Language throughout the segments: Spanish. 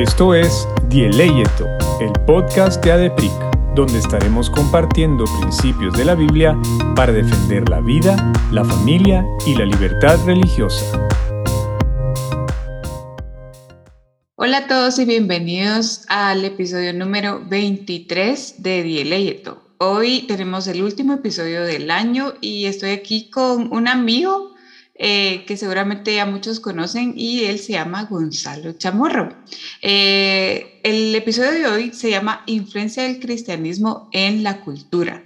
Esto es Dieleyeto, el podcast de ADEPIC, donde estaremos compartiendo principios de la Biblia para defender la vida, la familia y la libertad religiosa. Hola a todos y bienvenidos al episodio número 23 de Dieleyeto. Hoy tenemos el último episodio del año y estoy aquí con un amigo eh, que seguramente ya muchos conocen y él se llama Gonzalo Chamorro. Eh, el episodio de hoy se llama Influencia del cristianismo en la cultura.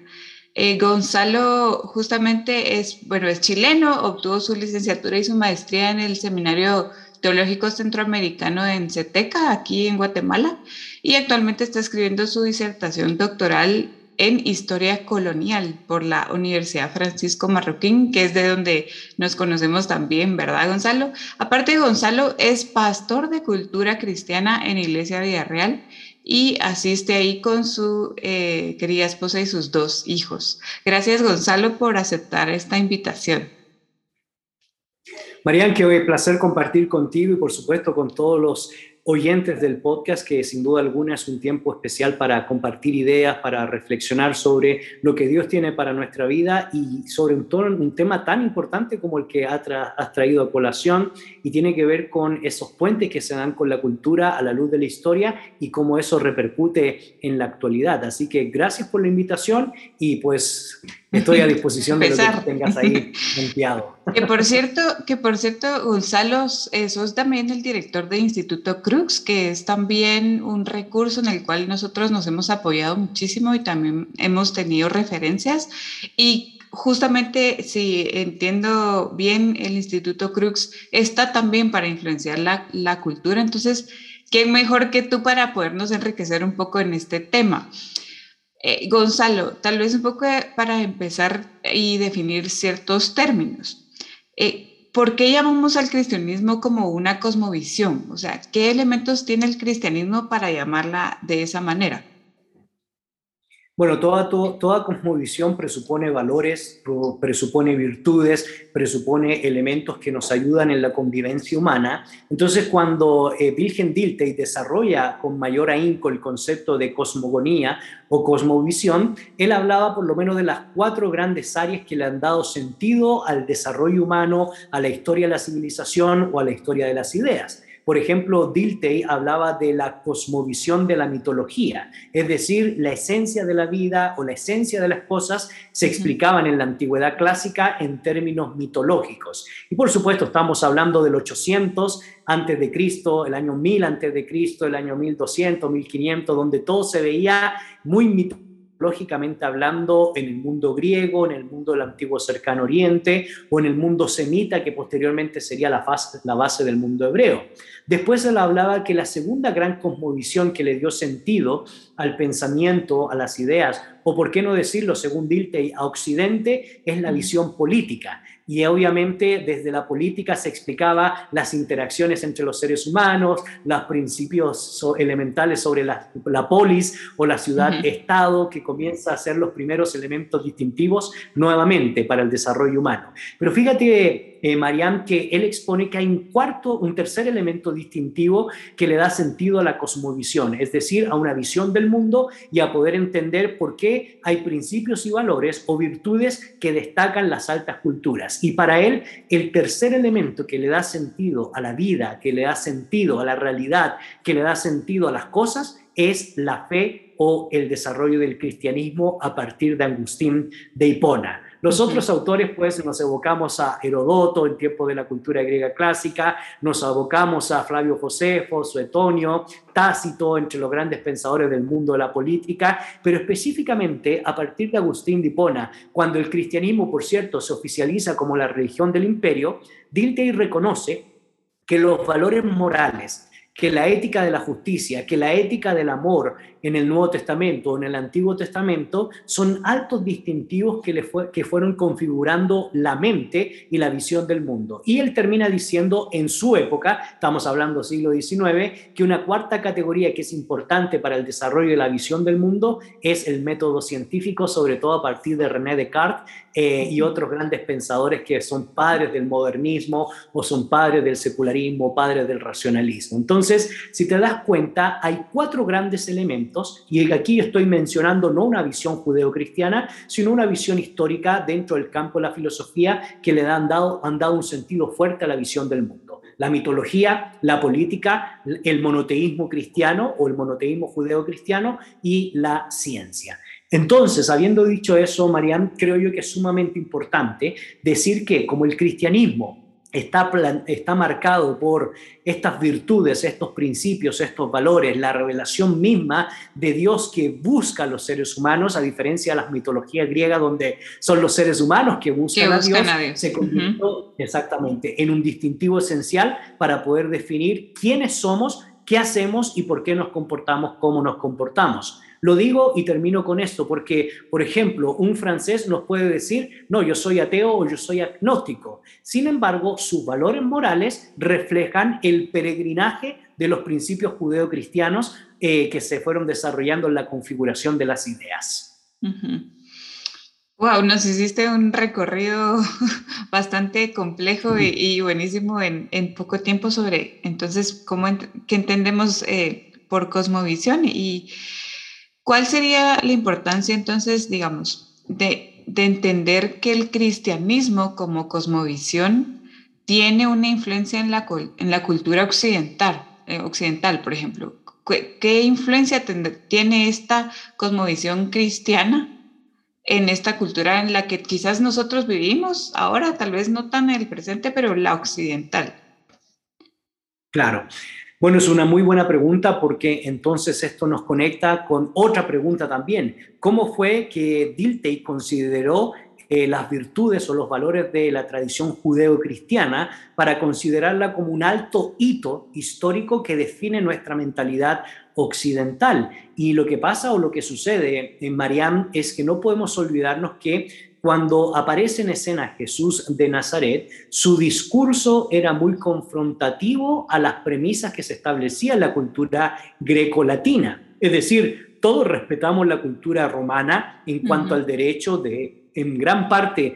Eh, Gonzalo justamente es, bueno, es chileno, obtuvo su licenciatura y su maestría en el Seminario Teológico Centroamericano en CETECA, aquí en Guatemala, y actualmente está escribiendo su disertación doctoral en Historia Colonial por la Universidad Francisco Marroquín, que es de donde nos conocemos también, ¿verdad, Gonzalo? Aparte, Gonzalo es pastor de cultura cristiana en Iglesia Villarreal y asiste ahí con su eh, querida esposa y sus dos hijos. Gracias, Gonzalo, por aceptar esta invitación. Marian, qué placer compartir contigo y por supuesto con todos los oyentes del podcast, que sin duda alguna es un tiempo especial para compartir ideas, para reflexionar sobre lo que Dios tiene para nuestra vida y sobre un, tema tan importante como el que has, traído a colación y tiene que ver con esos puentes que se dan con la cultura a la luz de la historia y cómo eso repercute en la actualidad. Así que gracias por la invitación y pues estoy a disposición de lo que tengas ahí limpiado. Que por cierto, que por cierto, Gonzalo, eh, sos también el director del Instituto Crux, que es también un recurso en el cual nosotros nos hemos apoyado muchísimo y también hemos tenido referencias. Y justamente, si entiendo bien, el Instituto Crux está también para influenciar la, la cultura. Entonces, ¿qué mejor que tú para podernos enriquecer un poco en este tema? Eh, Gonzalo, tal vez un poco para empezar y definir ciertos términos. Eh, ¿Por qué llamamos al cristianismo como una cosmovisión? O sea, ¿qué elementos tiene el cristianismo para llamarla de esa manera? Bueno, toda, toda, cosmovisión presupone valores, presupone virtudes, presupone elementos que nos ayudan en la convivencia humana. Entonces, cuando eh, Wilhelm desarrolla con mayor ahínco el concepto de cosmogonía o cosmovisión, él hablaba por lo menos de las cuatro grandes áreas que le han dado sentido al desarrollo humano, a la historia de la civilización o a la historia de las ideas. Por ejemplo, Dilthey hablaba de la cosmovisión de la mitología, es decir, la esencia de la vida o la esencia de las cosas se explicaban en la antigüedad clásica en términos mitológicos. Y por supuesto, estamos hablando del 800 antes de Cristo, el año 1000 antes de Cristo, el año 1200, 1500, donde todo se veía muy mitológico lógicamente hablando, en el mundo griego, en el mundo del antiguo cercano oriente o en el mundo semita, que posteriormente sería la, la base del mundo hebreo. Después él hablaba que la segunda gran cosmovisión que le dio sentido al pensamiento, a las ideas, o por qué no decirlo, según Dilthey, a Occidente, es la visión política y obviamente desde la política se explicaba las interacciones entre los seres humanos, los principios elementales sobre la, polis o la ciudad-estado, que comienza a ser los primeros elementos distintivos nuevamente para el desarrollo humano. Pero fíjate eh, Marianne, que él expone que hay un cuarto, un tercer elemento distintivo que le da sentido a la cosmovisión, es decir, a una visión del mundo y a poder entender por qué hay principios y valores o virtudes que destacan las altas culturas. Y para él, el tercer elemento que le da sentido a la vida, que le da sentido a la realidad, que le da sentido a las cosas, es la fe o el desarrollo del cristianismo a partir de Agustín de Hipona. Los otros autores, pues, nos evocamos a Herodoto en tiempo de la cultura griega clásica, nos abocamos a Flavio Josefo, Suetonio, Tácito, entre los grandes pensadores del mundo de la política, pero específicamente a partir de Agustín de Hipona, cuando el cristianismo, por cierto, se oficializa como la religión del imperio, Dilthey reconoce que los valores morales, que la ética de la justicia, que la ética del amor en el Nuevo Testamento o en el Antiguo Testamento son altos distintivos que, le fue, que fueron configurando la mente y la visión del mundo. Y él termina diciendo en su época, estamos hablando siglo XIX, que una cuarta categoría que es importante para el desarrollo de la visión del mundo es el método científico, sobre todo a partir de René Descartes eh, y otros grandes pensadores que son padres del modernismo o son padres del secularismo, padres del racionalismo. Entonces, Entonces, si te das cuenta, hay cuatro grandes elementos, y aquí estoy mencionando no una visión judeocristiana, sino una visión histórica dentro del campo de la filosofía que le han dado, han dado un sentido fuerte a la visión del mundo. La mitología, la política, el monoteísmo cristiano o el monoteísmo judeocristiano y la ciencia. Entonces, habiendo dicho eso, Marian, creo yo que es sumamente importante decir que como el cristianismo está, está marcado por estas virtudes, estos principios, estos valores, la revelación misma de Dios que busca a los seres humanos, a diferencia de las mitologías griegas donde son los seres humanos que buscan, a, Dios, se convirtió exactamente en un distintivo esencial para poder definir quiénes somos, qué hacemos y por qué nos comportamos como nos comportamos. Lo digo y termino con esto, porque, por ejemplo, un francés nos puede decir, no, yo soy ateo o yo soy agnóstico. Sin embargo, sus valores morales reflejan el peregrinaje de los principios judeocristianos eh, que se fueron desarrollando en la configuración de las ideas. Wow, nos hiciste un recorrido bastante complejo y, buenísimo en, poco tiempo sobre, entonces, cómo que entendemos eh, por cosmovisión y ¿Cuál sería la importancia entonces, digamos, de, entender que el cristianismo como cosmovisión tiene una influencia en la, en la cultura occidental, eh, occidental, por ejemplo? ¿Qué, influencia tiene esta cosmovisión cristiana en esta cultura en la que quizás nosotros vivimos ahora, tal vez no tan en el presente, pero la occidental? Claro. Bueno, es una muy buena pregunta porque entonces esto nos conecta con otra pregunta también. ¿Cómo fue que Dilthey consideró eh, las virtudes o los valores de la tradición judeo-cristiana para considerarla como un alto hito histórico que define nuestra mentalidad occidental? Y lo que pasa o lo que sucede en Mariam es que no podemos olvidarnos que cuando aparece en escena Jesús de Nazaret, su discurso era muy confrontativo a las premisas que se establecían en la cultura greco-latina. Es decir, todos respetamos la cultura romana en cuanto al derecho de, en gran parte,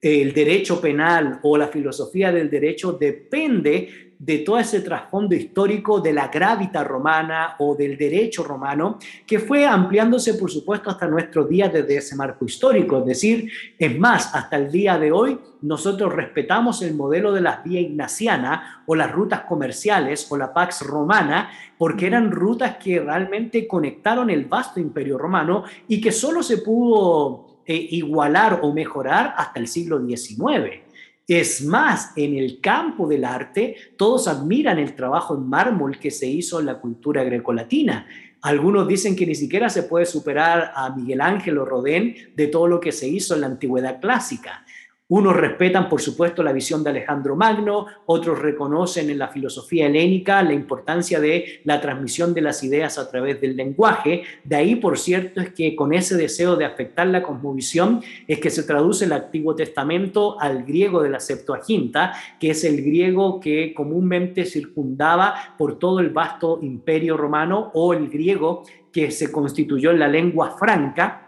el derecho penal o la filosofía del derecho depende de todo ese trasfondo histórico de la gravita romana o del derecho romano, que fue ampliándose, por supuesto, hasta nuestros días desde ese marco histórico. Es decir, es más, hasta el día de hoy nosotros respetamos el modelo de la vía ignaciana o las rutas comerciales o la Pax Romana, porque eran rutas que realmente conectaron el vasto imperio romano y que solo se pudo eh, igualar o mejorar hasta el siglo XIX. Es más, en el campo del arte, todos admiran el trabajo en mármol que se hizo en la cultura grecolatina. Algunos dicen que ni siquiera se puede superar a Miguel Ángel o Rodén de todo lo que se hizo en la antigüedad clásica. Unos respetan, por supuesto, la visión de Alejandro Magno, otros reconocen en la filosofía helénica la importancia de la transmisión de las ideas a través del lenguaje. De ahí, por cierto, es que con ese deseo de afectar la cosmovisión es que se traduce el Antiguo Testamento al griego de la Septuaginta, que es el griego que comúnmente circundaba por todo el vasto imperio romano o el griego que se constituyó en la lengua franca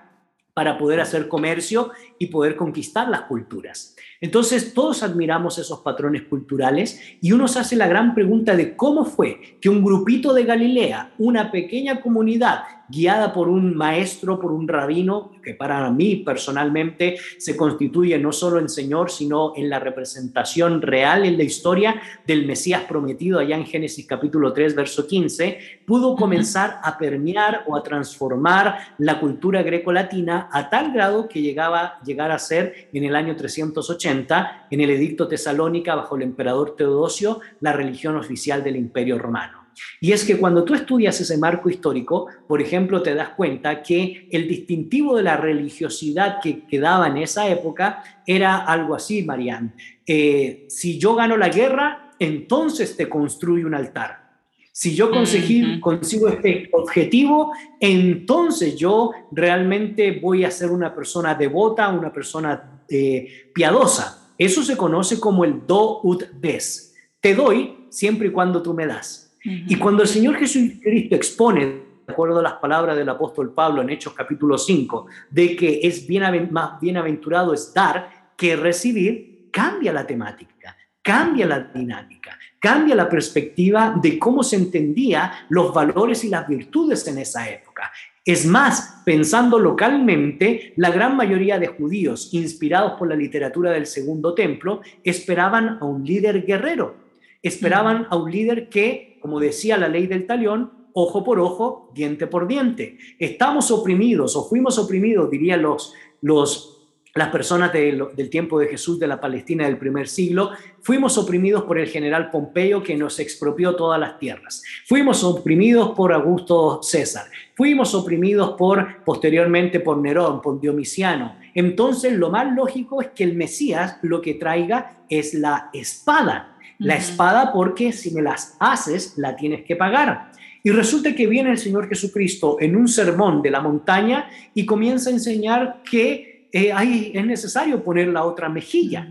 para poder hacer comercio y poder conquistar las culturas. Entonces todos admiramos esos patrones culturales y uno se hace la gran pregunta de cómo fue que un grupito de Galilea, una pequeña comunidad guiada por un maestro, por un rabino, que para mí personalmente se constituye no solo en Señor, sino en la representación real en la historia del Mesías prometido allá en Génesis capítulo 3, verso 15, pudo comenzar a permear o a transformar la cultura greco-latina a tal grado que llegaba llegar a ser en el año 380, en el edicto tesalónica bajo el emperador Teodosio, la religión oficial del imperio romano. Y es que cuando tú estudias ese marco histórico, por ejemplo, te das cuenta que el distintivo de la religiosidad que quedaba en esa época era algo así, Marianne. Eh, si yo gano la guerra, entonces te construyo un altar. Si yo consigo este objetivo, entonces yo realmente voy a ser una persona devota, una persona eh, piadosa. Eso se conoce como el do ut des. Te doy siempre y cuando tú me das. Y cuando el Señor Jesucristo expone, de acuerdo a las palabras del apóstol Pablo en Hechos capítulo 5, de que es más bienaventurado es dar que recibir, cambia la temática, cambia la dinámica. cambia la perspectiva de cómo se entendía los valores y las virtudes en esa época. Es más, pensando localmente, la gran mayoría de judíos, inspirados por la literatura del Segundo Templo, esperaban a un líder guerrero, esperaban a un líder que, como decía la ley del talión, ojo por ojo, diente por diente. Estamos oprimidos o fuimos oprimidos, dirían los, los las personas del tiempo de Jesús de la Palestina del primer siglo, fuimos oprimidos por el general Pompeyo que nos expropió todas las tierras. Fuimos oprimidos por Augusto César. Fuimos oprimidos por posteriormente por Nerón, por Diomiciano. Entonces lo más lógico es que el Mesías lo que traiga es la espada. La espada porque si me las haces la tienes que pagar. Y resulta que viene el Señor Jesucristo en un sermón de la montaña y comienza a enseñar que eh, ahí es necesario poner la otra mejilla,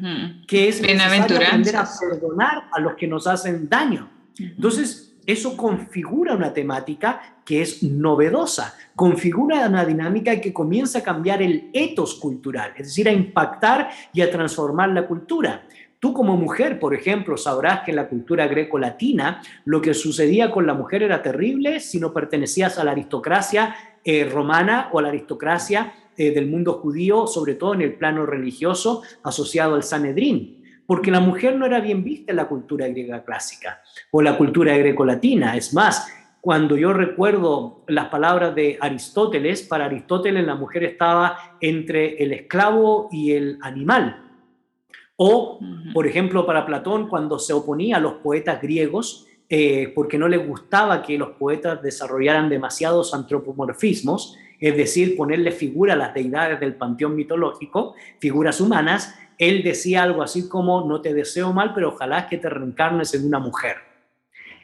que es necesario aprender a perdonar a los que nos hacen daño. Entonces, eso configura una temática que es novedosa, configura una dinámica que comienza a cambiar el etos cultural, es decir, a impactar y a transformar la cultura. Tú como mujer, por ejemplo, sabrás que en la cultura greco-latina lo que sucedía con la mujer era terrible si no pertenecías a la aristocracia eh, romana o a la aristocracia eh, del mundo judío, sobre todo en el plano religioso asociado al Sanedrín, porque la mujer no era bien vista en la cultura griega clásica o la cultura greco-latina. Es más, cuando yo recuerdo las palabras de Aristóteles, para Aristóteles la mujer estaba entre el esclavo y el animal. O, por ejemplo, para Platón, cuando se oponía a los poetas griegos, eh, porque no le gustaba que los poetas desarrollaran demasiados antropomorfismos, es decir, ponerle figura a las deidades del panteón mitológico, figuras humanas, él decía algo así como, no te deseo mal, pero ojalá que te reencarnes en una mujer.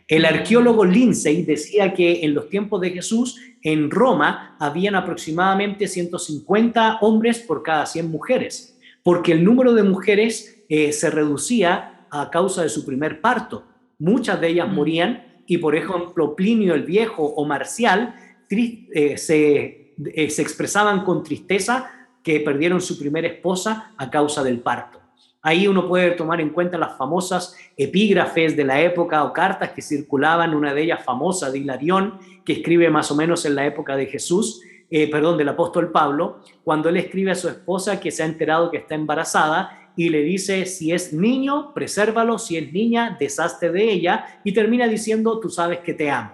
El arqueólogo Lindsay decía que en los tiempos de Jesús, en Roma, habían aproximadamente 150 hombres por cada 100 mujeres, porque el número de mujeres eh, se reducía a causa de su primer parto. Muchas de ellas morían y, por ejemplo, Plinio el Viejo o Marcial eh, se eh, se expresaban con tristeza que perdieron su primera esposa a causa del parto. Ahí uno puede tomar en cuenta las famosas epígrafes de la época o cartas que circulaban, una de ellas famosa de Hilarión, que escribe más o menos en la época de Jesús, eh, perdón, del apóstol Pablo, cuando él escribe a su esposa que se ha enterado que está embarazada y le dice, si es niño, presérvalo, si es niña, deshazte de ella, y termina diciendo, tú sabes que te amo.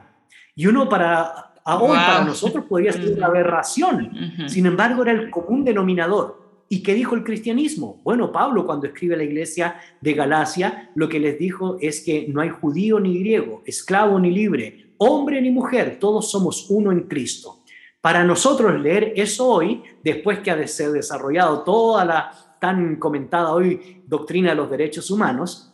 Y uno para hoy para nosotros podría ser una aberración. Sin embargo, era el común denominador. ¿Y qué dijo el cristianismo? Bueno, Pablo cuando escribe a la iglesia de Galacia, lo que les dijo es que no hay judío ni griego, esclavo ni libre, hombre ni mujer, todos somos uno en Cristo. Para nosotros leer eso hoy, después que ha de ser desarrollado toda la tan comentada hoy doctrina de los derechos humanos,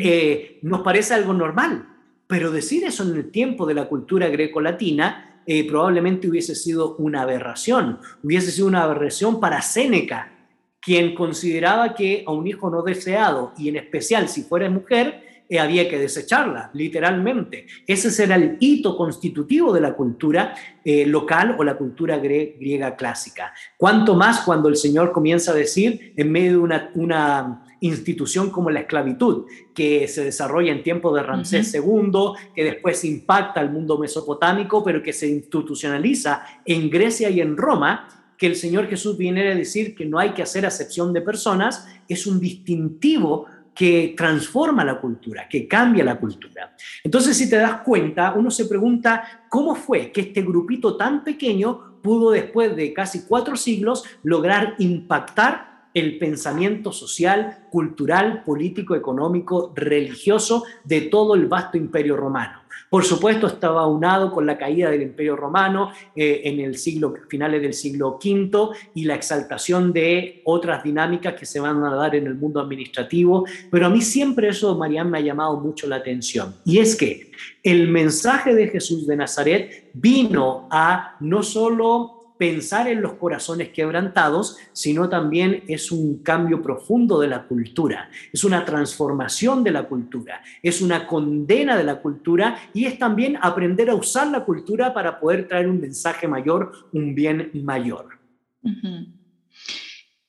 eh, nos parece algo normal. Pero decir eso en el tiempo de la cultura greco-latina eh, probablemente hubiese sido una aberración, hubiese sido una aberración para Séneca, quien consideraba que a un hijo no deseado, y en especial si fuera mujer, había que desecharla, literalmente. Ese era el hito constitutivo de la cultura eh, local o la cultura griega clásica. Cuanto más cuando el Señor comienza a decir, en medio de una, una institución como la esclavitud, que se desarrolla en tiempos de Ramsés II, que después impacta al mundo mesopotámico, pero que se institucionaliza en Grecia y en Roma, que el Señor Jesús viene a decir que no hay que hacer acepción de personas, es un distintivo que transforma la cultura, que cambia la cultura. Entonces, si te das cuenta, uno se pregunta cómo fue que este grupito tan pequeño pudo después de casi cuatro siglos lograr impactar el pensamiento social, cultural, político, económico, religioso de todo el vasto imperio romano. Por supuesto, estaba unado con la caída del imperio romano eh, en el siglo, finales del siglo V y la exaltación de otras dinámicas que se van a dar en el mundo administrativo, pero a mí siempre eso, Marian, me ha llamado mucho la atención. Y es que el mensaje de Jesús de Nazaret vino a no solo pensar en los corazones quebrantados, sino también es un cambio profundo de la cultura, es una transformación de la cultura, es una condena de la cultura y es también aprender a usar la cultura para poder traer un mensaje mayor, un bien mayor.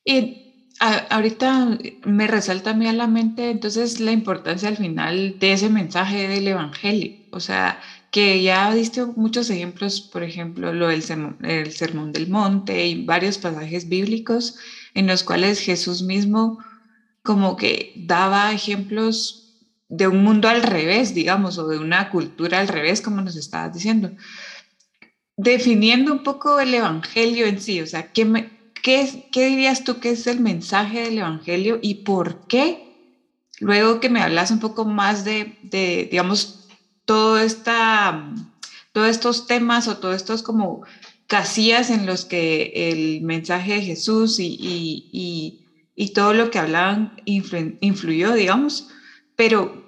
Y ahorita me resalta a mí a la mente entonces la importancia al final de ese mensaje del Evangelio. O sea, que ya diste muchos ejemplos, por ejemplo, lo del sermón, el sermón del monte y varios pasajes bíblicos en los cuales Jesús mismo como que daba ejemplos de un mundo al revés, digamos, o de una cultura al revés, como nos estabas diciendo. Definiendo un poco el Evangelio en sí, o sea, ¿qué, qué dirías tú que es el mensaje del Evangelio y por qué? Luego que me hablas un poco más de, de digamos, todo esta, todos estos temas o todos estos como casillas en los que el mensaje de Jesús y, y, y, todo lo que hablaban influyó, digamos, pero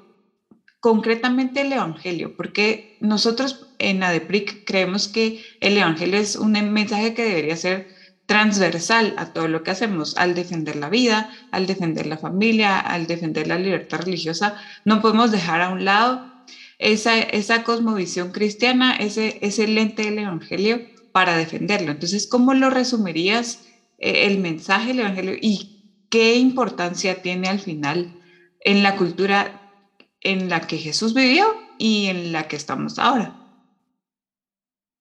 concretamente el Evangelio, porque nosotros en ADEPRIC creemos que el Evangelio es un mensaje que debería ser transversal a todo lo que hacemos, al defender la vida, al defender la familia, al defender la libertad religiosa, no podemos dejar a un lado esa, esa cosmovisión cristiana, ese, ese lente del Evangelio para defenderlo. Entonces, ¿cómo lo resumirías eh, el mensaje del Evangelio y qué importancia tiene al final en la cultura en la que Jesús vivió y en la que estamos ahora?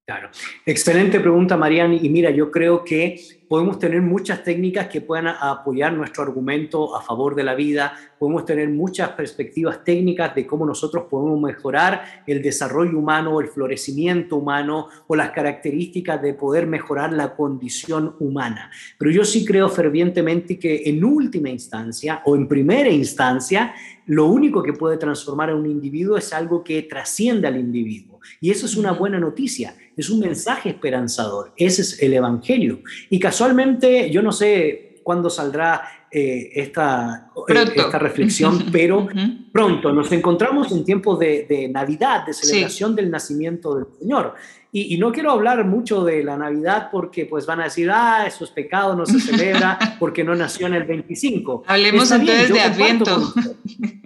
Claro, excelente pregunta, Marian. Y mira, yo creo que podemos tener muchas técnicas que puedan apoyar nuestro argumento a favor de la vida, podemos tener muchas perspectivas técnicas de cómo nosotros podemos mejorar el desarrollo humano, el florecimiento humano o las características de poder mejorar la condición humana. Pero yo sí creo fervientemente que en última instancia o en primera instancia, lo único que puede transformar a un individuo es algo que trasciende al individuo. Y eso es una buena noticia, es un mensaje esperanzador, ese es el Evangelio. Y casualmente, yo no sé cuándo saldrá eh, esta, eh, esta reflexión, pero pronto nos encontramos en tiempos de, Navidad, de celebración del nacimiento del Señor. Y, no quiero hablar mucho de la Navidad porque pues van a decir, ah, eso es pecado, no se celebra porque no nació en el 25. Hablemos entonces de Adviento.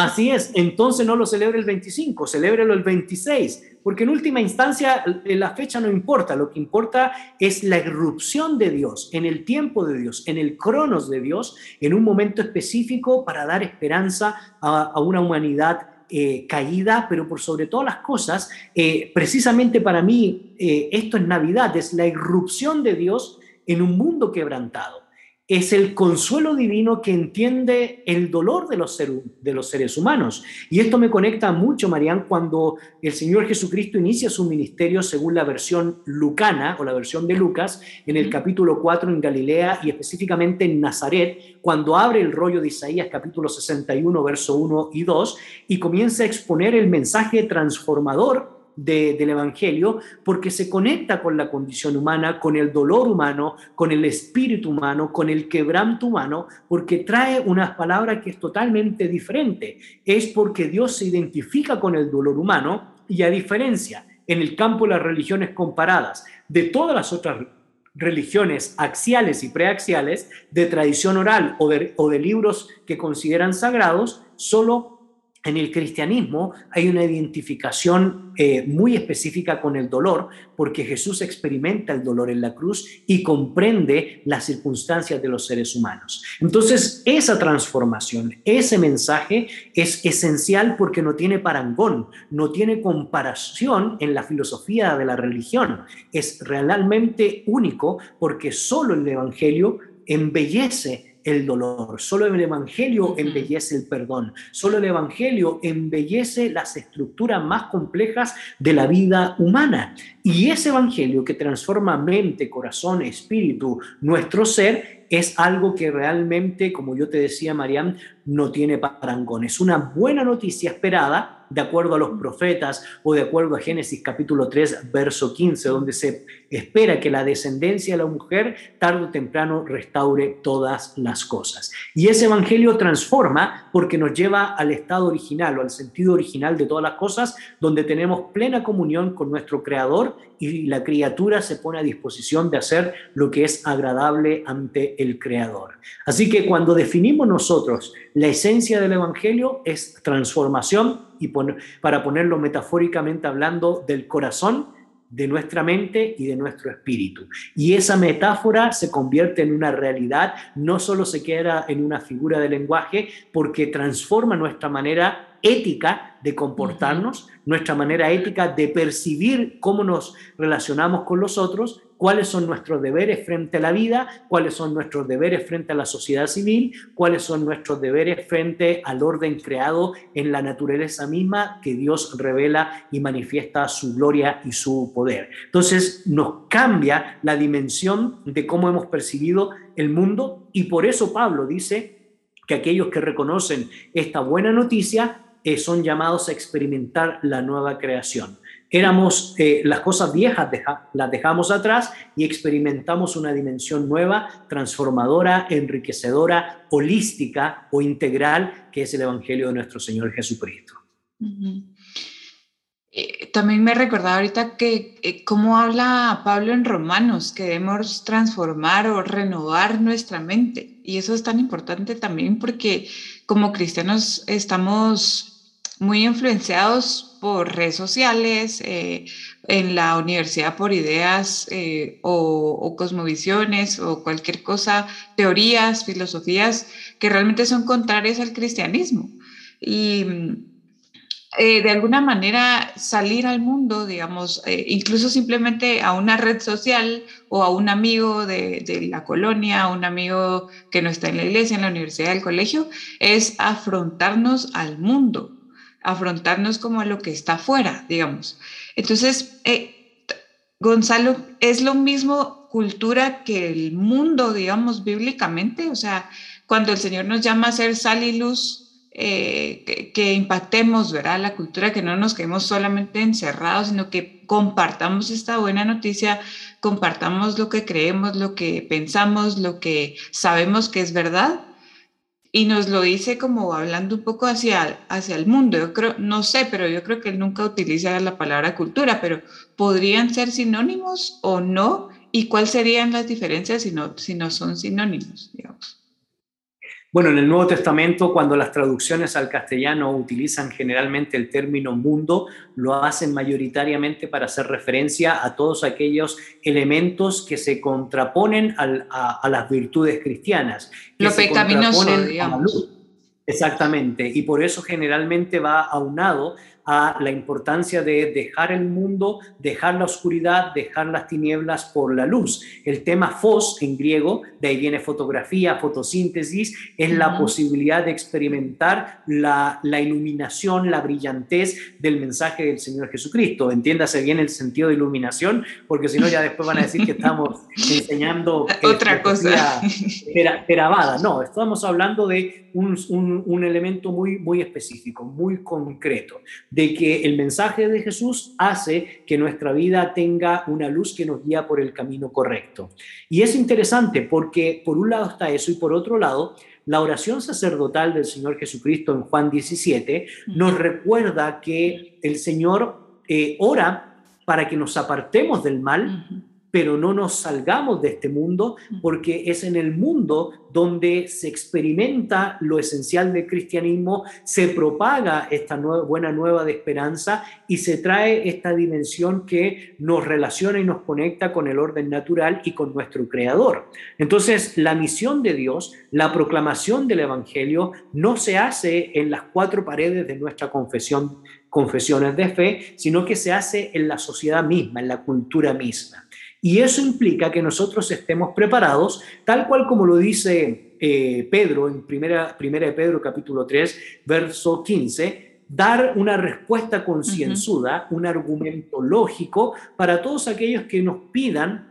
Así es, entonces no lo celebre el 25, celébrelo el 26, porque en última instancia eh, la fecha no importa, lo que importa es la irrupción de Dios, en el tiempo de Dios, en el cronos de Dios, en un momento específico para dar esperanza a, una humanidad eh, caída, pero por sobre todas las cosas, eh, precisamente para mí esto es Navidad, es la irrupción de Dios en un mundo quebrantado es el consuelo divino que entiende el dolor de los, de los seres humanos. Y esto me conecta mucho, Marian, cuando el Señor Jesucristo inicia su ministerio según la versión lucana o la versión de Lucas, en el capítulo 4 en Galilea y específicamente en Nazaret, cuando abre el rollo de Isaías capítulo 61, verso 1 y 2, y comienza a exponer el mensaje transformador del Evangelio porque se conecta con la condición humana, con el dolor humano, con el espíritu humano, con el quebranto humano, porque trae unas palabras que es totalmente diferente. Es porque Dios se identifica con el dolor humano y a diferencia en el campo de las religiones comparadas de todas las otras religiones axiales y preaxiales, de tradición oral o de, o de libros que consideran sagrados, solo en el cristianismo hay una identificación eh, muy específica con el dolor, porque Jesús experimenta el dolor en la cruz y comprende las circunstancias de los seres humanos. Entonces, esa transformación, ese mensaje es esencial porque no tiene parangón, no tiene comparación en la filosofía de la religión. Es realmente único porque solo el Evangelio embellece el dolor. Solo el Evangelio embellece el perdón. Solo el Evangelio embellece las estructuras más complejas de la vida humana. Y ese Evangelio que transforma mente, corazón, espíritu, nuestro ser, es algo que realmente, como yo te decía, Mariam, no tiene parangón. Es una buena noticia esperada de acuerdo a los profetas o de acuerdo a Génesis capítulo 3, verso 15, donde se espera que la descendencia de la mujer tarde o temprano restaure todas las cosas. Y ese evangelio transforma porque nos lleva al estado original o al sentido original de todas las cosas, donde tenemos plena comunión con nuestro Creador y la criatura se pone a disposición de hacer lo que es agradable ante el Creador. Así que cuando definimos nosotros la esencia del Evangelio es transformación y para ponerlo metafóricamente hablando del corazón de nuestra mente y de nuestro espíritu. Y esa metáfora se convierte en una realidad, no solo se queda en una figura de lenguaje, porque transforma nuestra manera ética de comportarnos, nuestra manera ética de percibir cómo nos relacionamos con los otros cuáles son nuestros deberes frente a la vida, cuáles son nuestros deberes frente a la sociedad civil, cuáles son nuestros deberes frente al orden creado en la naturaleza misma que Dios revela y manifiesta su gloria y su poder. Entonces nos cambia la dimensión de cómo hemos percibido el mundo y por eso Pablo dice que aquellos que reconocen esta buena noticia son llamados a experimentar la nueva creación. Éramos, eh, las cosas viejas las dejamos atrás y experimentamos una dimensión nueva, transformadora, enriquecedora, holística o integral, que es el Evangelio de nuestro Señor Jesucristo. Eh, también me recordaba ahorita que eh, cómo habla Pablo en Romanos, que debemos transformar o renovar nuestra mente. Y eso es tan importante también porque como cristianos estamos muy influenciados por redes sociales, eh, en la universidad por ideas eh, o, cosmovisiones o cualquier cosa, teorías, filosofías que realmente son contrarias al cristianismo. Y eh, de alguna manera salir al mundo, digamos, incluso simplemente a una red social o a un amigo de, de, la colonia, a un amigo que no está en la iglesia, en la universidad, el colegio, es afrontarnos al mundo afrontarnos como a lo que está afuera, digamos. Entonces, eh, Gonzalo, ¿es lo mismo cultura que el mundo, digamos, bíblicamente? O sea, cuando el Señor nos llama a ser sal y luz, eh, que, impactemos, ¿verdad? La cultura, que no nos quedemos solamente encerrados, sino que compartamos esta buena noticia, compartamos lo que creemos, lo que pensamos, lo que sabemos que es verdad y nos lo dice como hablando un poco hacia, hacia el mundo. Yo creo, no sé, pero yo creo que él nunca utiliza la palabra cultura, pero podrían ser sinónimos o no, y cuáles serían las diferencias si no, si no son sinónimos. Bueno, en el Nuevo Testamento, cuando las traducciones al castellano utilizan generalmente el término mundo, lo hacen mayoritariamente para hacer referencia a todos aquellos elementos que se contraponen a, las virtudes cristianas. Lo pecaminoso, digamos. Exactamente, y por eso generalmente va aunado a la importancia de dejar el mundo, dejar la oscuridad, dejar las tinieblas por la luz. El tema fos en griego, de ahí viene fotografía, fotosíntesis, es la posibilidad de experimentar la, la, iluminación, la brillantez del mensaje del Señor Jesucristo. Entiéndase bien el sentido de iluminación, porque si no ya después van a decir que estamos enseñando otra cosa. Peravada. No, estamos hablando de un, un, un elemento muy, muy específico, muy concreto de que el mensaje de Jesús hace que nuestra vida tenga una luz que nos guía por el camino correcto. Y es interesante porque por un lado está eso y por otro lado, la oración sacerdotal del Señor Jesucristo en Juan 17 nos recuerda que el Señor eh, ora para que nos apartemos del mal, pero no nos salgamos de este mundo, porque es en el mundo donde se experimenta lo esencial del cristianismo, se propaga esta buena nueva de esperanza y se trae esta dimensión que nos relaciona y nos conecta con el orden natural y con nuestro creador. Entonces, la misión de Dios, la proclamación del Evangelio, no se hace en las cuatro paredes de nuestra confesión, confesiones de fe, sino que se hace en la sociedad misma, en la cultura misma. Y eso implica que nosotros estemos preparados, tal cual como lo dice eh, Pedro en primera, primera de Pedro capítulo 3, verso 15, dar una respuesta concienzuda, un argumento lógico para todos aquellos que nos pidan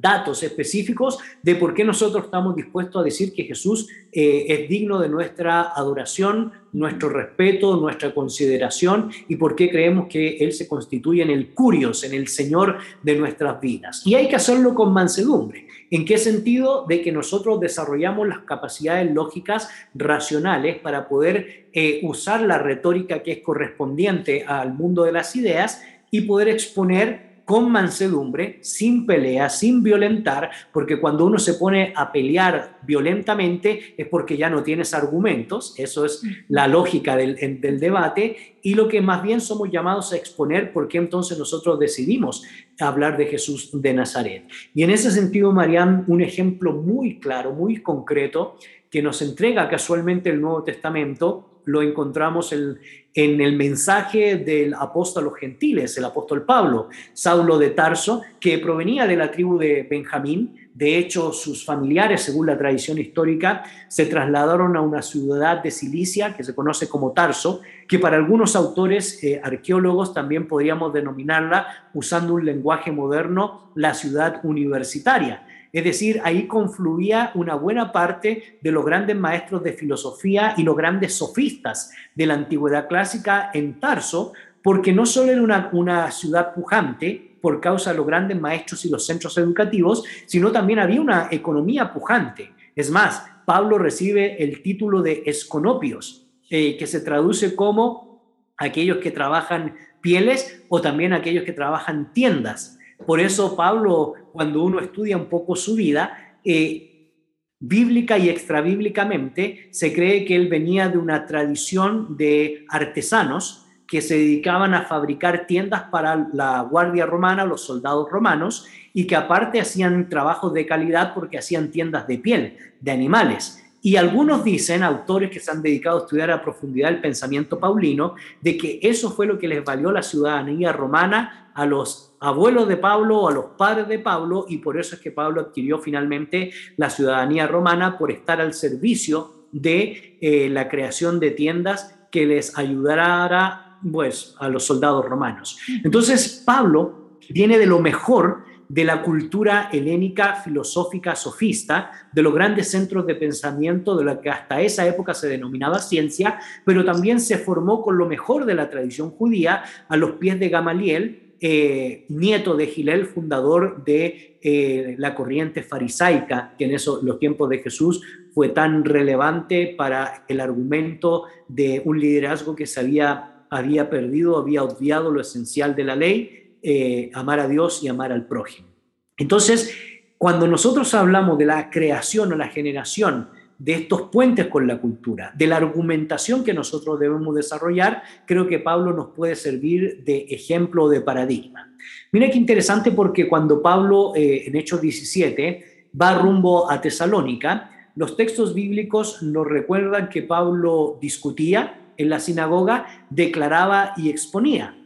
datos específicos de por qué nosotros estamos dispuestos a decir que Jesús eh, es digno de nuestra adoración, nuestro respeto, nuestra consideración y por qué creemos que Él se constituye en el curios, en el Señor de nuestras vidas. Y hay que hacerlo con mansedumbre. ¿En qué sentido? De que nosotros desarrollamos las capacidades lógicas racionales para poder eh, usar la retórica que es correspondiente al mundo de las ideas y poder exponer con mansedumbre, sin pelea, sin violentar, porque cuando uno se pone a pelear violentamente es porque ya no tienes argumentos, eso es la lógica del, del debate, y lo que más bien somos llamados a exponer, porque entonces nosotros decidimos hablar de Jesús de Nazaret. Y en ese sentido, Mariam, un ejemplo muy claro, muy concreto, que nos entrega casualmente el Nuevo Testamento, lo encontramos en, el mensaje del apóstol gentiles, el apóstol Pablo, Saulo de Tarso, que provenía de la tribu de Benjamín. De hecho, sus familiares, según la tradición histórica, se trasladaron a una ciudad de Cilicia que se conoce como Tarso, que para algunos autores eh, arqueólogos también podríamos denominarla, usando un lenguaje moderno, la ciudad universitaria. Es decir, ahí confluía una buena parte de los grandes maestros de filosofía y los grandes sofistas de la antigüedad clásica en Tarso, porque no solo era una, ciudad pujante por causa de los grandes maestros y los centros educativos, sino también había una economía pujante. Es más, Pablo recibe el título de esconopios, eh, que se traduce como aquellos que trabajan pieles o también aquellos que trabajan tiendas. Por eso Pablo, cuando uno estudia un poco su vida, eh, bíblica y extrabíblicamente, se cree que él venía de una tradición de artesanos que se dedicaban a fabricar tiendas para la guardia romana, los soldados romanos, y que aparte hacían trabajos de calidad porque hacían tiendas de piel, de animales. Y algunos dicen, autores que se han dedicado a estudiar a profundidad el pensamiento paulino, de que eso fue lo que les valió la ciudadanía romana a los abuelos de Pablo o a los padres de Pablo, y por eso es que Pablo adquirió finalmente la ciudadanía romana por estar al servicio de eh, la creación de tiendas que les ayudara pues, a los soldados romanos. Entonces, Pablo viene de lo mejor de la cultura helénica filosófica sofista, de los grandes centros de pensamiento de lo que hasta esa época se denominaba ciencia, pero también se formó con lo mejor de la tradición judía a los pies de Gamaliel, eh, nieto de Gilel, fundador de eh, la corriente farisaica, que en esos, los tiempos de Jesús fue tan relevante para el argumento de un liderazgo que se había, había perdido, había obviado lo esencial de la ley eh, amar a Dios y amar al prójimo. Entonces, cuando nosotros hablamos de la creación o la generación de estos puentes con la cultura, de la argumentación que nosotros debemos desarrollar, creo que Pablo nos puede servir de ejemplo de paradigma. Mira qué interesante porque cuando Pablo eh, en Hechos 17 va rumbo a Tesalónica, los textos bíblicos nos recuerdan que Pablo discutía en la sinagoga, declaraba y exponía.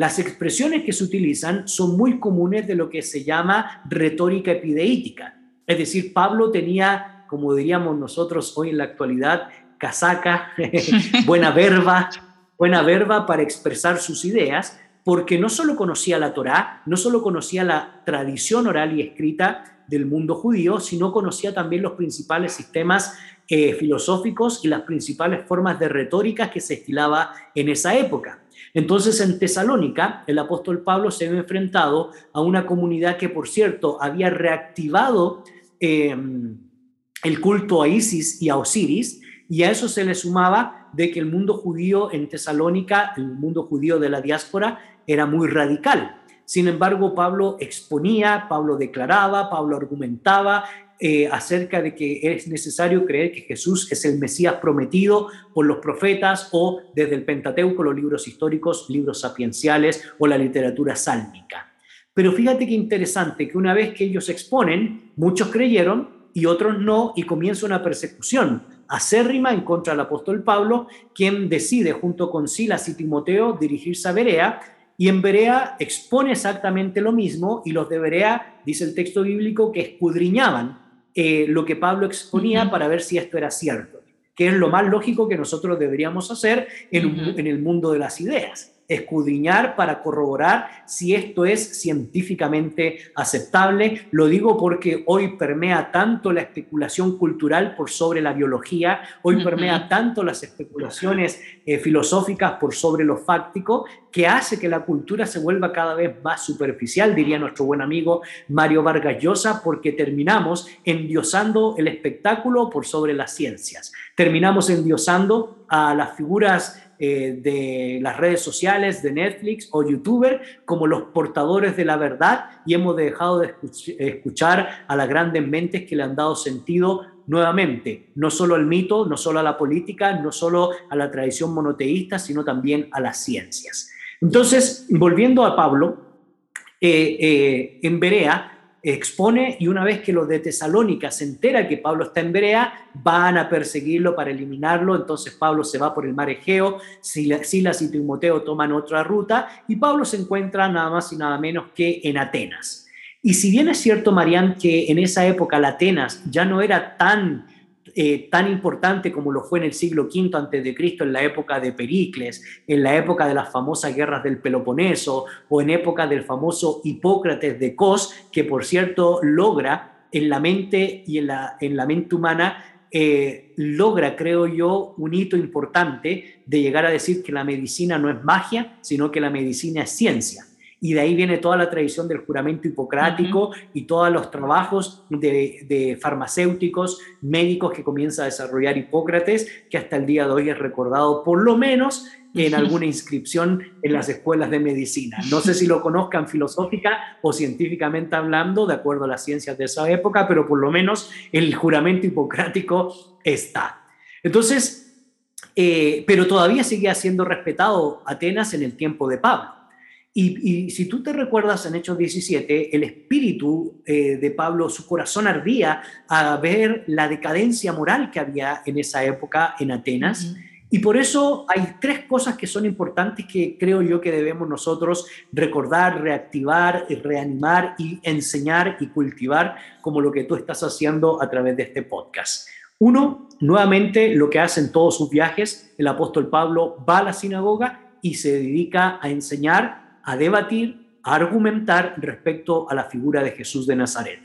Las expresiones que se utilizan son muy comunes de lo que se llama retórica epideítica. Es decir, Pablo tenía, como diríamos nosotros hoy en la actualidad, casaca, buena verba, buena verba para expresar sus ideas, porque no solo conocía la Torá, no solo conocía la tradición oral y escrita del mundo judío, sino conocía también los principales sistemas eh, filosóficos y las principales formas de retórica que se estilaba en esa época. Entonces en Tesalónica el apóstol Pablo se ve enfrentado a una comunidad que, por cierto, había reactivado em, el culto a Isis y a Osiris, y a eso se le sumaba de que el mundo judío en Tesalónica, el mundo judío de la diáspora, era muy radical. Sin embargo, Pablo exponía, Pablo declaraba, Pablo argumentaba eh, acerca de que es necesario creer que Jesús es el Mesías prometido por los profetas o desde el Pentateuco, los libros históricos, libros sapienciales o la literatura sálmica. Pero fíjate qué interesante que una vez que ellos exponen, muchos creyeron y otros no, y comienza una persecución acérrima en contra del apóstol Pablo, quien decide junto con Silas y Timoteo dirigirse a Berea, y en Berea expone exactamente lo mismo, y los de Berea, dice el texto bíblico, que escudriñaban eh, lo que Pablo exponía para ver si esto era cierto, que es lo más lógico que nosotros deberíamos hacer en, en el mundo de las ideas escudriñar para corroborar si esto es científicamente aceptable. Lo digo porque hoy permea tanto la especulación cultural por sobre la biología, hoy permea tanto las especulaciones eh, filosóficas por sobre lo fáctico, que hace que la cultura se vuelva cada vez más superficial, diría nuestro buen amigo Mario Vargas Llosa, porque terminamos endiosando el espectáculo por sobre las ciencias. Terminamos endiosando a las figuras eh, de las redes sociales, de Netflix o youtuber, como los portadores de la verdad y hemos dejado de escuchar a las grandes mentes que le han dado sentido nuevamente, no solo al mito, no solo a la política, no solo a la tradición monoteísta, sino también a las ciencias. Entonces, volviendo a Pablo, eh, eh, en Berea expone y una vez que los de Tesalónica se entera que Pablo está en Berea, van a perseguirlo para eliminarlo, entonces Pablo se va por el mar Egeo, Silas y Timoteo toman otra ruta y Pablo se encuentra nada más y nada menos que en Atenas. Y si bien es cierto, Marián, que en esa época la Atenas ya no era tan eh, tan importante como lo fue en el siglo V antes de Cristo, en la época de Pericles, en la época de las famosas guerras del Peloponeso o en época del famoso Hipócrates de Cos, que por cierto logra en la mente y en la, en la mente humana eh, logra, creo yo, un hito importante de llegar a decir que la medicina no es magia, sino que la medicina es ciencia y de ahí viene toda la tradición del juramento hipocrático y todos los trabajos de, farmacéuticos, médicos que comienza a desarrollar Hipócrates, que hasta el día de hoy es recordado por lo menos en alguna inscripción en las escuelas de medicina. No sé si lo conozcan filosófica o científicamente hablando, de acuerdo a las ciencias de esa época, pero por lo menos el juramento hipocrático está. Entonces, eh, pero todavía sigue siendo respetado Atenas en el tiempo de Pablo. Y, si tú te recuerdas en Hechos 17, el espíritu eh, de Pablo, su corazón ardía a ver la decadencia moral que había en esa época en Atenas. Y por eso hay tres cosas que son importantes que creo yo que debemos nosotros recordar, reactivar, reanimar y enseñar y cultivar como lo que tú estás haciendo a través de este podcast. Uno, nuevamente lo que hace en todos sus viajes, el apóstol Pablo va a la sinagoga y se dedica a enseñar a debatir, a argumentar respecto a la figura de Jesús de Nazaret.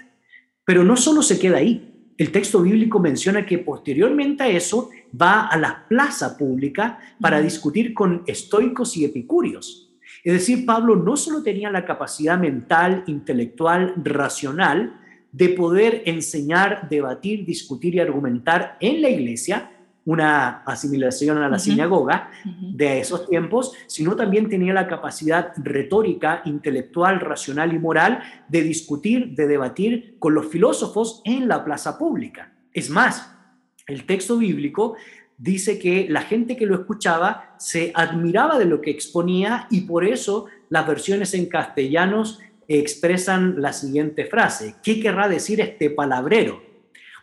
Pero no solo se queda ahí. El texto bíblico menciona que posteriormente a eso va a la plaza pública para discutir con estoicos y epicúreos. Es decir, Pablo no solo tenía la capacidad mental, intelectual, racional de poder enseñar, debatir, discutir y argumentar en la iglesia, una asimilación a la sinagoga de esos tiempos, sino también tenía la capacidad retórica, intelectual, racional y moral de discutir, de debatir con los filósofos en la plaza pública. Es más, el texto bíblico dice que la gente que lo escuchaba se admiraba de lo que exponía y por eso las versiones en castellanos expresan la siguiente frase, ¿qué querrá decir este palabrero?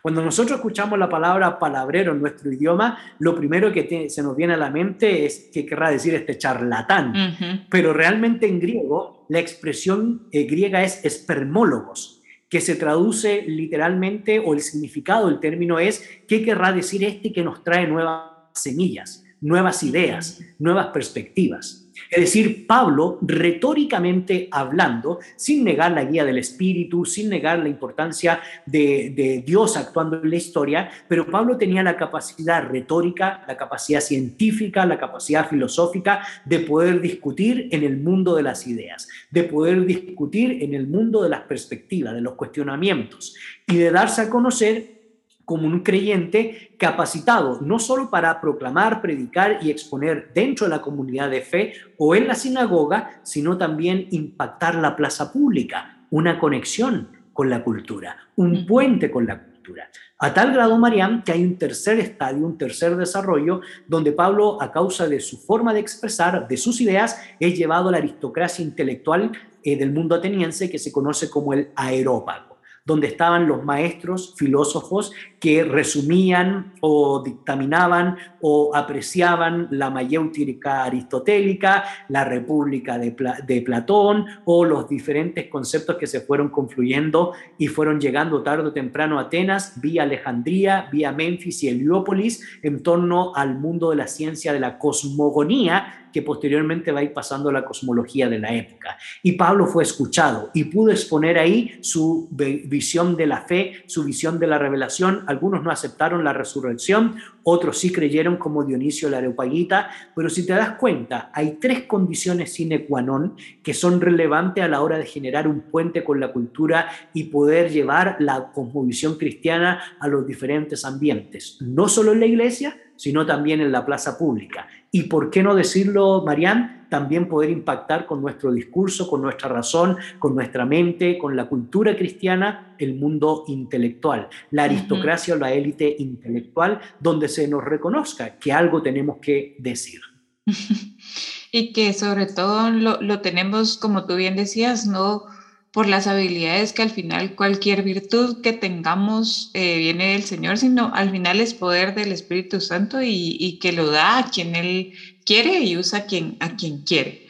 Cuando nosotros escuchamos la palabra palabrero en nuestro idioma, lo primero que se nos viene a la mente es qué querrá decir este charlatán. Pero realmente en griego, la expresión eh, griega es espermólogos, que se traduce literalmente, o el significado del término es qué querrá decir este que nos trae nuevas semillas, nuevas ideas, nuevas perspectivas. Es decir, Pablo, retóricamente hablando, sin negar la guía del Espíritu, sin negar la importancia de, Dios actuando en la historia, pero Pablo tenía la capacidad retórica, la capacidad científica, la capacidad filosófica de poder discutir en el mundo de las ideas, de poder discutir en el mundo de las perspectivas, de los cuestionamientos y de darse a conocer como un creyente capacitado no solo para proclamar, predicar y exponer dentro de la comunidad de fe o en la sinagoga, sino también impactar la plaza pública, una conexión con la cultura, un puente con la cultura. A tal grado, Mariam, que hay un tercer estadio, un tercer desarrollo, donde Pablo, a causa de su forma de expresar, de sus ideas, es llevado a la aristocracia intelectual eh, del mundo ateniense que se conoce como el aerópago donde estaban los maestros filósofos que resumían o dictaminaban o apreciaban la mayéutica aristotélica, la república de, de, Platón o los diferentes conceptos que se fueron confluyendo y fueron llegando tarde o temprano a Atenas, vía Alejandría, vía Memphis y Heliópolis, en torno al mundo de la ciencia de la cosmogonía que posteriormente va a ir pasando la cosmología de la época. Y Pablo fue escuchado y pudo exponer ahí su visión de la fe, su visión de la revelación. Algunos no aceptaron la resurrección, otros sí creyeron como Dionisio la Areopagita, pero si te das cuenta, hay tres condiciones sine qua non que son relevantes a la hora de generar un puente con la cultura y poder llevar la cosmovisión cristiana a los diferentes ambientes, no solo en la iglesia, sino también en la plaza pública. Y por qué no decirlo, Marianne, también poder impactar con nuestro discurso, con nuestra razón, con nuestra mente, con la cultura cristiana, el mundo intelectual, la aristocracia o la élite intelectual, donde se nos reconozca que algo tenemos que decir. y que sobre todo lo, lo tenemos, como tú bien decías, no por las habilidades que al final cualquier virtud que tengamos eh, viene del Señor, sino al final es poder del Espíritu Santo y, que lo da a quien Él quiere y usa a quien, a quien quiere.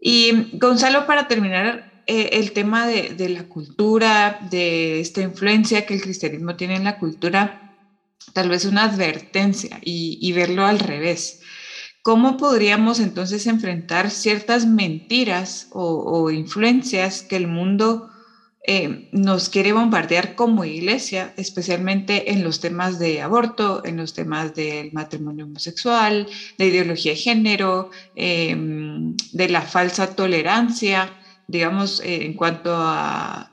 Y Gonzalo, para terminar eh, el tema de, la cultura, de esta influencia que el cristianismo tiene en la cultura, tal vez una advertencia y, y verlo al revés. ¿Cómo podríamos entonces enfrentar ciertas mentiras o, influencias que el mundo eh, nos quiere bombardear como iglesia, especialmente en los temas de aborto, en los temas del matrimonio homosexual, de ideología de género, em, de la falsa tolerancia, digamos, eh, en cuanto a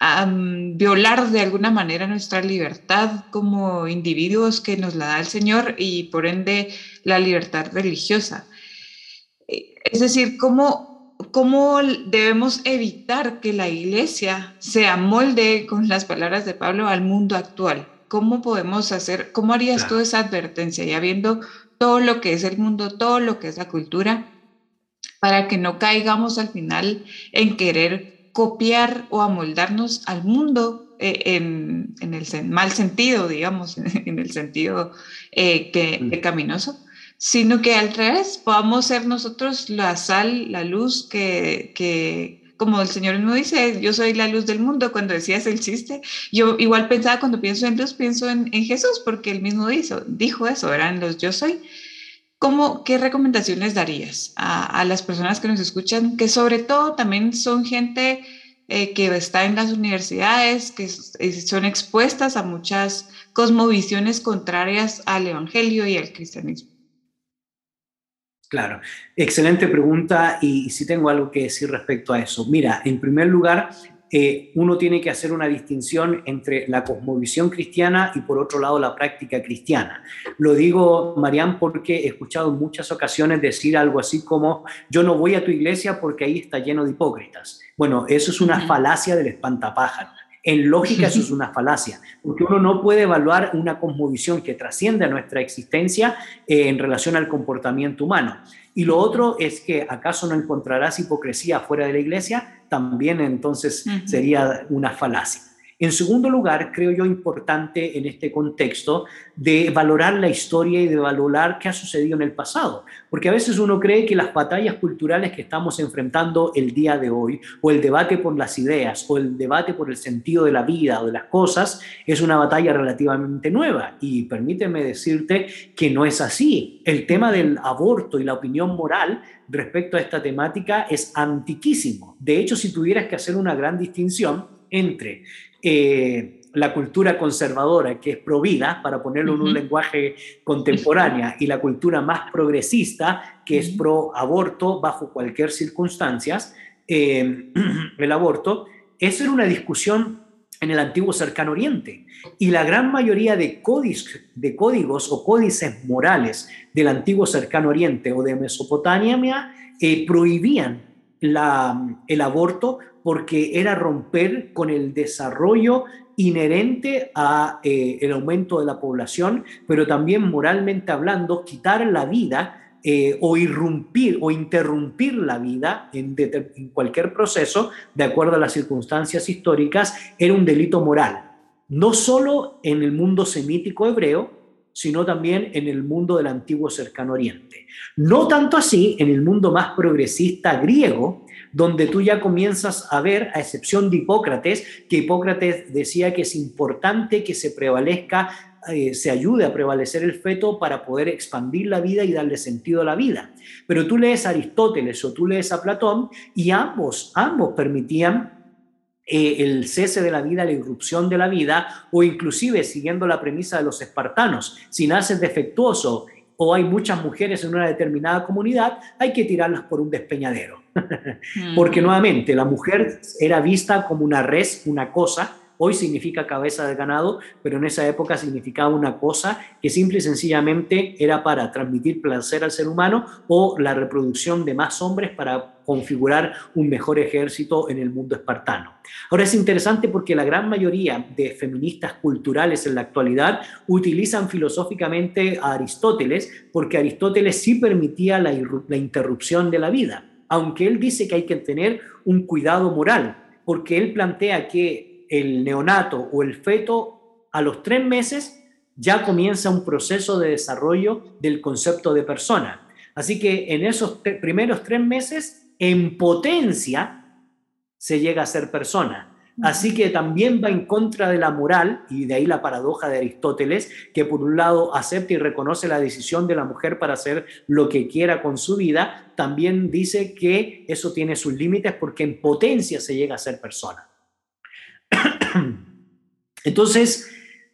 violar de alguna manera nuestra libertad como individuos que nos la da el Señor y por ende la libertad religiosa. Eh, es decir, ¿cómo, cómo debemos evitar que la iglesia se amolde con las palabras de Pablo al mundo actual? ¿Cómo podemos hacer, cómo harías tú esa advertencia ya viendo todo lo que es el mundo, todo lo que es la cultura, para que no caigamos al final en querer copiar o amoldarnos al mundo eh, en, el mal sentido, digamos, en el sentido eh, que, mm. caminoso, sino que al revés, podamos ser nosotros la sal, la luz que, como el Señor mismo dice, yo soy la luz del mundo, cuando decías el chiste, yo igual pensaba cuando pienso en luz, pienso en, Jesús, porque él mismo dijo, dijo eso, eran los yo soy. ¿Cómo, ¿Qué recomendaciones darías a, las personas que nos escuchan, que sobre todo también son gente eh, que está en las universidades, que eh, son expuestas a muchas cosmovisiones contrarias al Evangelio y al cristianismo? Claro, excelente pregunta y sí tengo algo que decir respecto a eso. Mira, en primer lugar, eh, uno tiene que hacer una distinción entre la cosmovisión cristiana y por otro lado la práctica cristiana. Lo digo, Marián, porque he escuchado en muchas ocasiones decir algo así como, yo no voy a tu iglesia porque ahí está lleno de hipócritas. Bueno, eso es una falacia del espantapájaro. En lógica eso es una falacia, porque uno no puede evaluar una cosmovisión que trasciende a nuestra existencia eh, en relación al comportamiento humano. Y lo otro es que acaso no encontrarás hipocresía fuera de la iglesia, también entonces sería una falacia. En segundo lugar, creo yo importante en este contexto de valorar la historia y de valorar qué ha sucedido en el pasado, porque a veces uno cree que las batallas culturales que estamos enfrentando el día de hoy, o el debate por las ideas, o el debate por el sentido de la vida o de las cosas, es una batalla relativamente nueva. Y permíteme decirte que no es así. El tema del aborto y la opinión moral respecto a esta temática es antiquísimo. De hecho, si tuvieras que hacer una gran distinción entre eh, la cultura conservadora, que es provida, para ponerlo en un lenguaje contemporáneo, y la cultura más progresista, que es pro aborto bajo cualquier circunstancia, eh, el aborto, eso era una discusión en el antiguo cercano oriente. Y la gran mayoría de, de códigos o códices morales del antiguo cercano oriente o de Mesopotamia eh, prohibían el aborto porque era romper con el desarrollo inherente a eh, el aumento de la población, pero también moralmente hablando, quitar la vida eh, o irrumpir o interrumpir la vida en, en, cualquier proceso, de acuerdo a las circunstancias históricas, era un delito moral. No solo en el mundo semítico hebreo, sino también en el mundo del antiguo cercano oriente. No tanto así en el mundo más progresista griego, donde tú ya comienzas a ver, a excepción de Hipócrates, que Hipócrates decía que es importante que se prevalezca, eh, se ayude a prevalecer el feto para poder expandir la vida y darle sentido a la vida. Pero tú lees a Aristóteles o tú lees a Platón y ambos, ambos permitían eh, el cese de la vida, la irrupción de la vida, o inclusive siguiendo la premisa de los espartanos, si naces defectuoso o hay muchas mujeres en una determinada comunidad, hay que tirarlas por un despeñadero. Porque nuevamente la mujer era vista como una res, una cosa, Hoy significa cabeza de ganado, pero en esa época significaba una cosa que simple y sencillamente era para transmitir placer al ser humano o la reproducción de más hombres para configurar un mejor ejército en el mundo espartano. Ahora es interesante porque la gran mayoría de feministas culturales en la actualidad utilizan filosóficamente a Aristóteles porque Aristóteles sí permitía la, interrupción de la vida, aunque él dice que hay que tener un cuidado moral, porque él plantea que el neonato o el feto a los tres meses ya comienza un proceso de desarrollo del concepto de persona. Así que en esos primeros tres meses en potencia se llega a ser persona. Así que también va en contra de la moral, y de ahí la paradoja de Aristóteles, que por un lado acepta y reconoce la decisión de la mujer para hacer lo que quiera con su vida, también dice que eso tiene sus límites porque en potencia se llega a ser persona. Entonces,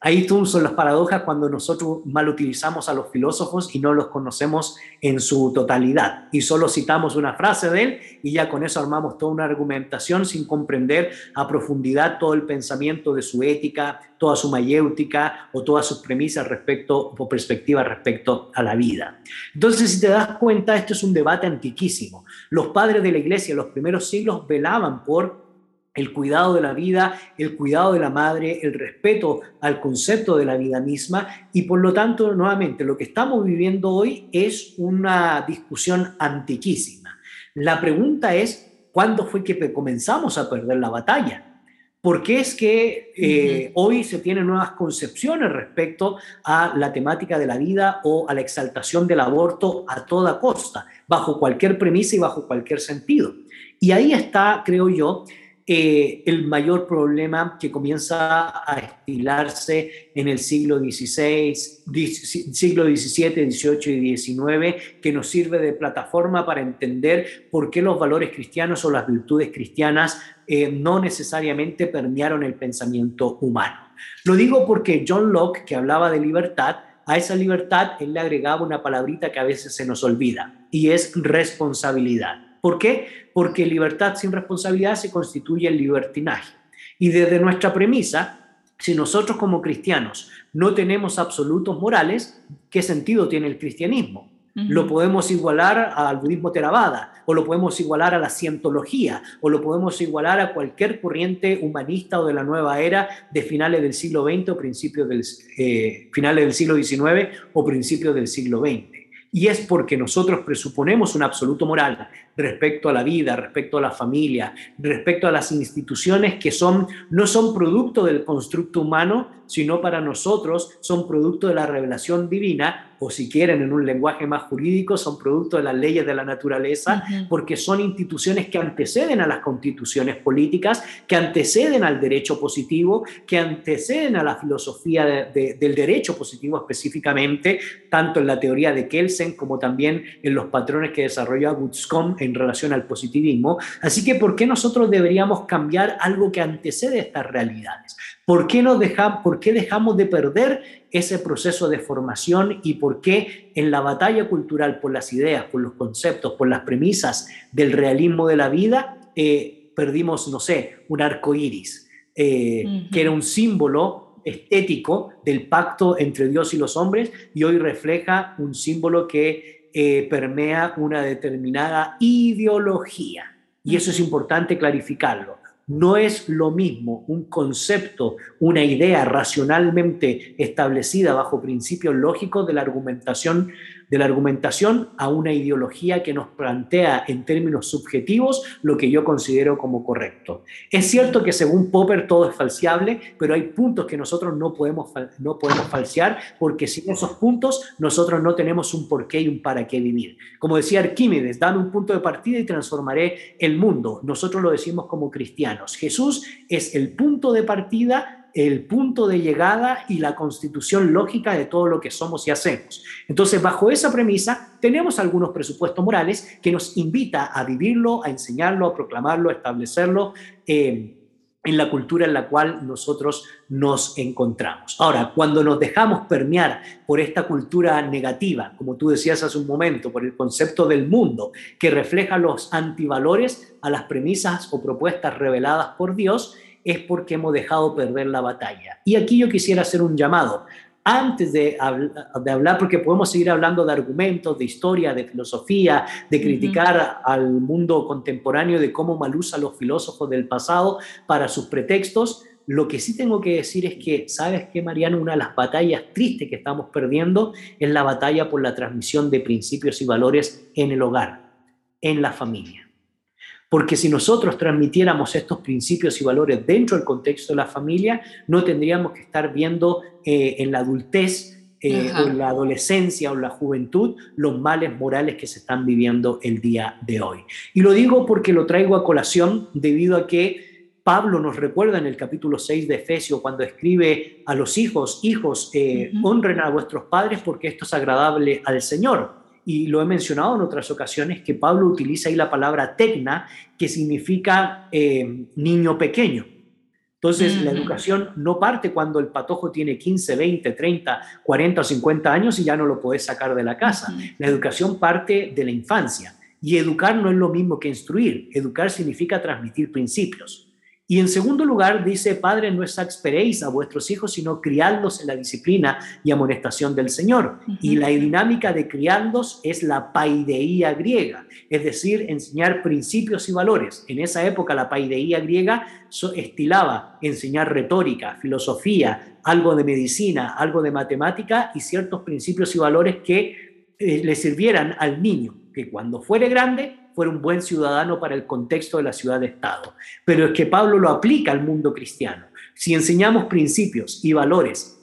Ahí son las paradojas cuando nosotros mal utilizamos a los filósofos y no los conocemos en su totalidad. Y solo citamos una frase de él y ya con eso armamos toda una argumentación sin comprender a profundidad todo el pensamiento de su ética, toda su mayéutica o todas sus premisas respecto o perspectivas respecto a la vida. Entonces, si te das cuenta, esto es un debate antiquísimo. Los padres de la iglesia en los primeros siglos velaban por el cuidado de la vida, el cuidado de la madre, el respeto al concepto de la vida misma y por lo tanto, nuevamente, lo que estamos viviendo hoy es una discusión antiquísima. La pregunta es, ¿cuándo fue que comenzamos a perder la batalla? ¿Por qué es que eh, hoy se tienen nuevas concepciones respecto a la temática de la vida o a la exaltación del aborto a toda costa, bajo cualquier premisa y bajo cualquier sentido? Y ahí está, creo yo, eh, el mayor problema que comienza a estilarse en el siglo XVI, siglo XVII, XVIII y XIX, que nos sirve de plataforma para entender por qué los valores cristianos o las virtudes cristianas eh, no necesariamente permearon el pensamiento humano. Lo digo porque John Locke, que hablaba de libertad, a esa libertad él le agregaba una palabrita que a veces se nos olvida, y es responsabilidad. ¿Por qué? Porque libertad sin responsabilidad se constituye en libertinaje. Y desde nuestra premisa, si nosotros como cristianos no tenemos absolutos morales, ¿qué sentido tiene el cristianismo? Lo podemos igualar al budismo Theravada, o lo podemos igualar a la cientología, o lo podemos igualar a cualquier corriente humanista o de la nueva era de finales del siglo XX o principios del, eh, finales del siglo XIX o principios del siglo XX. Y es porque nosotros presuponemos un absoluto moral respecto a la vida, respecto a la familia, respecto a las instituciones que son, no son producto del constructo humano, sino para nosotros son producto de la revelación divina o si quieren en un lenguaje más jurídico, son producto de las leyes de la naturaleza, porque son instituciones que anteceden a las constituciones políticas, que anteceden al derecho positivo, que anteceden a la filosofía del derecho positivo específicamente, tanto en la teoría de Kelsen como también en los patrones que desarrolla Gutzcom en relación al positivismo. Así que, ¿por qué nosotros deberíamos cambiar algo que antecede estas realidades? ¿Por qué, nos dejamos, ¿Por qué dejamos de perder ese proceso de formación y por qué en la batalla cultural por las ideas, por los conceptos, por las premisas del realismo de la vida, eh, perdimos, no sé, un arco iris, eh, que era un símbolo estético del pacto entre Dios y los hombres y hoy refleja un símbolo que eh, permea una determinada ideología. Y eso es importante clarificarlo. No es lo mismo un concepto, una idea racionalmente establecida bajo principios lógicos de la argumentación de la argumentación a una ideología que nos plantea en términos subjetivos lo que yo considero como correcto. Es cierto que según Popper todo es falseable, pero hay puntos que nosotros no podemos, no podemos falsear porque sin esos puntos nosotros no tenemos un porqué y un para qué vivir. Como decía Arquímedes, dame un punto de partida y transformaré el mundo. Nosotros lo decimos como cristianos. Jesús es el punto de partida el punto de llegada y la constitución lógica de todo lo que somos y hacemos. Entonces, bajo esa premisa, tenemos algunos presupuestos morales que nos invita a vivirlo, a enseñarlo, a proclamarlo, a establecerlo. Eh, en la cultura en la cual nosotros nos encontramos. Ahora, cuando nos dejamos permear por esta cultura negativa, como tú decías hace un momento, por el concepto del mundo, que refleja los antivalores a las premisas o propuestas reveladas por Dios, es porque hemos dejado perder la batalla. Y aquí yo quisiera hacer un llamado antes de, hablar, porque podemos seguir hablando de argumentos, de historia, de filosofía, de criticar al mundo contemporáneo, de cómo mal usan los filósofos del pasado para sus pretextos, lo que sí tengo que decir es que, ¿sabes qué, Mariano? Una de las batallas tristes que estamos perdiendo es la batalla por la transmisión de principios y valores en el hogar, en la familia. Porque si nosotros transmitiéramos estos principios y valores dentro del contexto de la familia, no tendríamos que estar viendo eh, en la adultez eh, o en la adolescencia o en la juventud los males morales que se están viviendo el día de hoy. Y lo digo porque lo traigo a colación debido a que Pablo nos recuerda en el capítulo 6 de Efesios cuando escribe a los hijos, hijos, eh, honren a vuestros padres porque esto es agradable al Señor y lo he mencionado en otras ocasiones, que Pablo utiliza ahí la palabra tecna, que significa eh, niño pequeño. Entonces, la educación no parte cuando el patojo tiene 15, 20, 30, 40 o 50 años y ya no lo puedes sacar de la casa. La educación parte de la infancia. Y educar no es lo mismo que instruir. Educar significa transmitir principios. Y en segundo lugar, dice, Padre, no exasperéis a vuestros hijos, sino criadlos en la disciplina y amonestación del Señor. Y la dinámica de criarlos es la paideía griega, es decir, enseñar principios y valores. En esa época la paideía griega estilaba enseñar retórica, filosofía, algo de medicina, algo de matemática y ciertos principios y valores que eh, le sirvieran al niño, que cuando fuere grande fuera un buen ciudadano para el contexto de la ciudad-estado. Pero es que Pablo lo aplica al mundo cristiano. Si enseñamos principios y valores,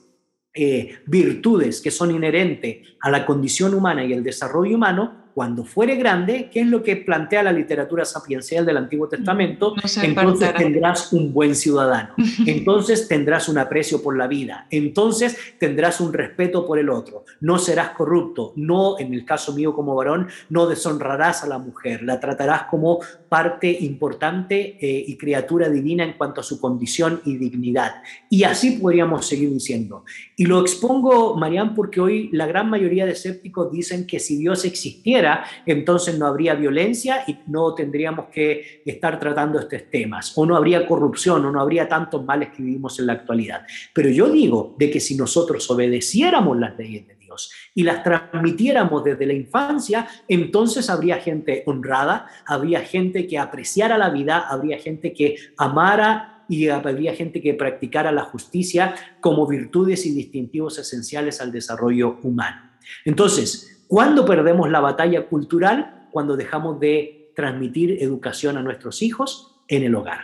eh, virtudes que son inherentes a la condición humana y el desarrollo humano, cuando fuere grande, ¿qué es lo que plantea la literatura sapiencial del Antiguo Testamento? entonces tendrás un buen ciudadano, entonces tendrás un aprecio por la vida, entonces tendrás un respeto por el otro, no serás corrupto, no, en el caso mío como varón, no deshonrarás a la mujer, la tratarás como parte importante eh, y criatura divina en cuanto a su condición y dignidad. Y así podríamos seguir diciendo. Y lo expongo, Marian, porque hoy la gran mayoría de escépticos dicen que si Dios existiera, entonces no habría violencia y no tendríamos que estar tratando estos temas, o no habría corrupción, o no habría tantos males que vivimos en la actualidad. Pero yo digo de que si nosotros obedeciéramos las leyes de Dios y las transmitiéramos desde la infancia, entonces habría gente honrada, habría gente que apreciara la vida, habría gente que amara y habría gente que practicara la justicia como virtudes y distintivos esenciales al desarrollo humano. Entonces, ¿Cuándo perdemos la batalla cultural? Cuando dejamos de transmitir educación a nuestros hijos en el hogar.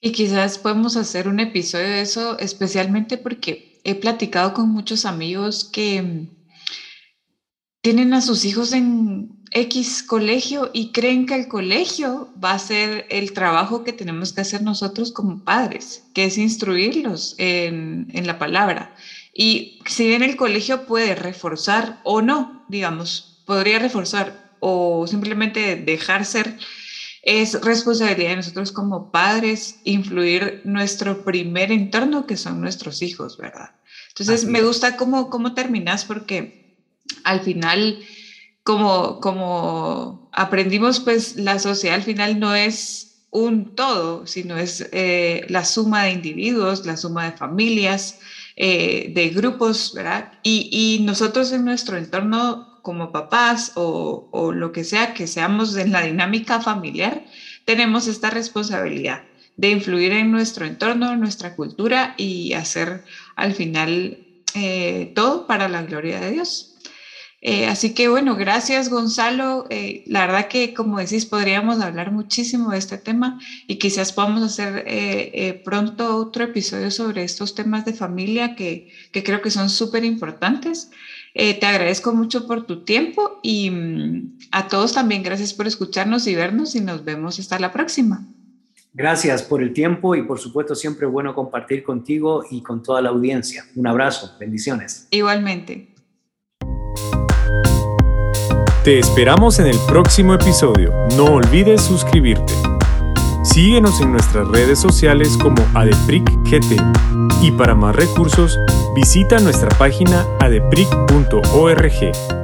Y quizás podemos hacer un episodio de eso, especialmente porque he platicado con muchos amigos que tienen a sus hijos en X colegio y creen que el colegio va a ser el trabajo que tenemos que hacer nosotros como padres, que es instruirlos en, en la palabra. Y si bien el colegio puede reforzar o no, digamos, podría reforzar o simplemente dejar ser, es responsabilidad de nosotros como padres influir nuestro primer entorno, que son nuestros hijos, ¿verdad? Entonces, me gusta cómo, cómo terminas porque al final, como, como aprendimos, pues la sociedad al final no es un todo, sino es eh, la suma de individuos, la suma de familias, eh, de grupos, ¿verdad? Y, nosotros en nuestro entorno como papás o, lo que sea, que seamos en la dinámica familiar, tenemos esta responsabilidad de influir en nuestro entorno, nuestra cultura y hacer al final eh, todo para la gloria de Dios. Eh, así que bueno, gracias Gonzalo. Eh, la verdad que como decís, podríamos hablar muchísimo de este tema y quizás podamos hacer eh, pronto otro episodio sobre estos temas de familia que, que creo que son súper importantes. te agradezco mucho por tu tiempo y mm, a todos también gracias por escucharnos y vernos y nos vemos hasta la próxima. Gracias por el tiempo y por supuesto siempre bueno compartir contigo y con toda la audiencia. Un abrazo, bendiciones. Igualmente. Te esperamos en el próximo episodio. No olvides suscribirte. Síguenos en nuestras redes sociales como ADEPRICGT y para más recursos visita nuestra página adepric.org.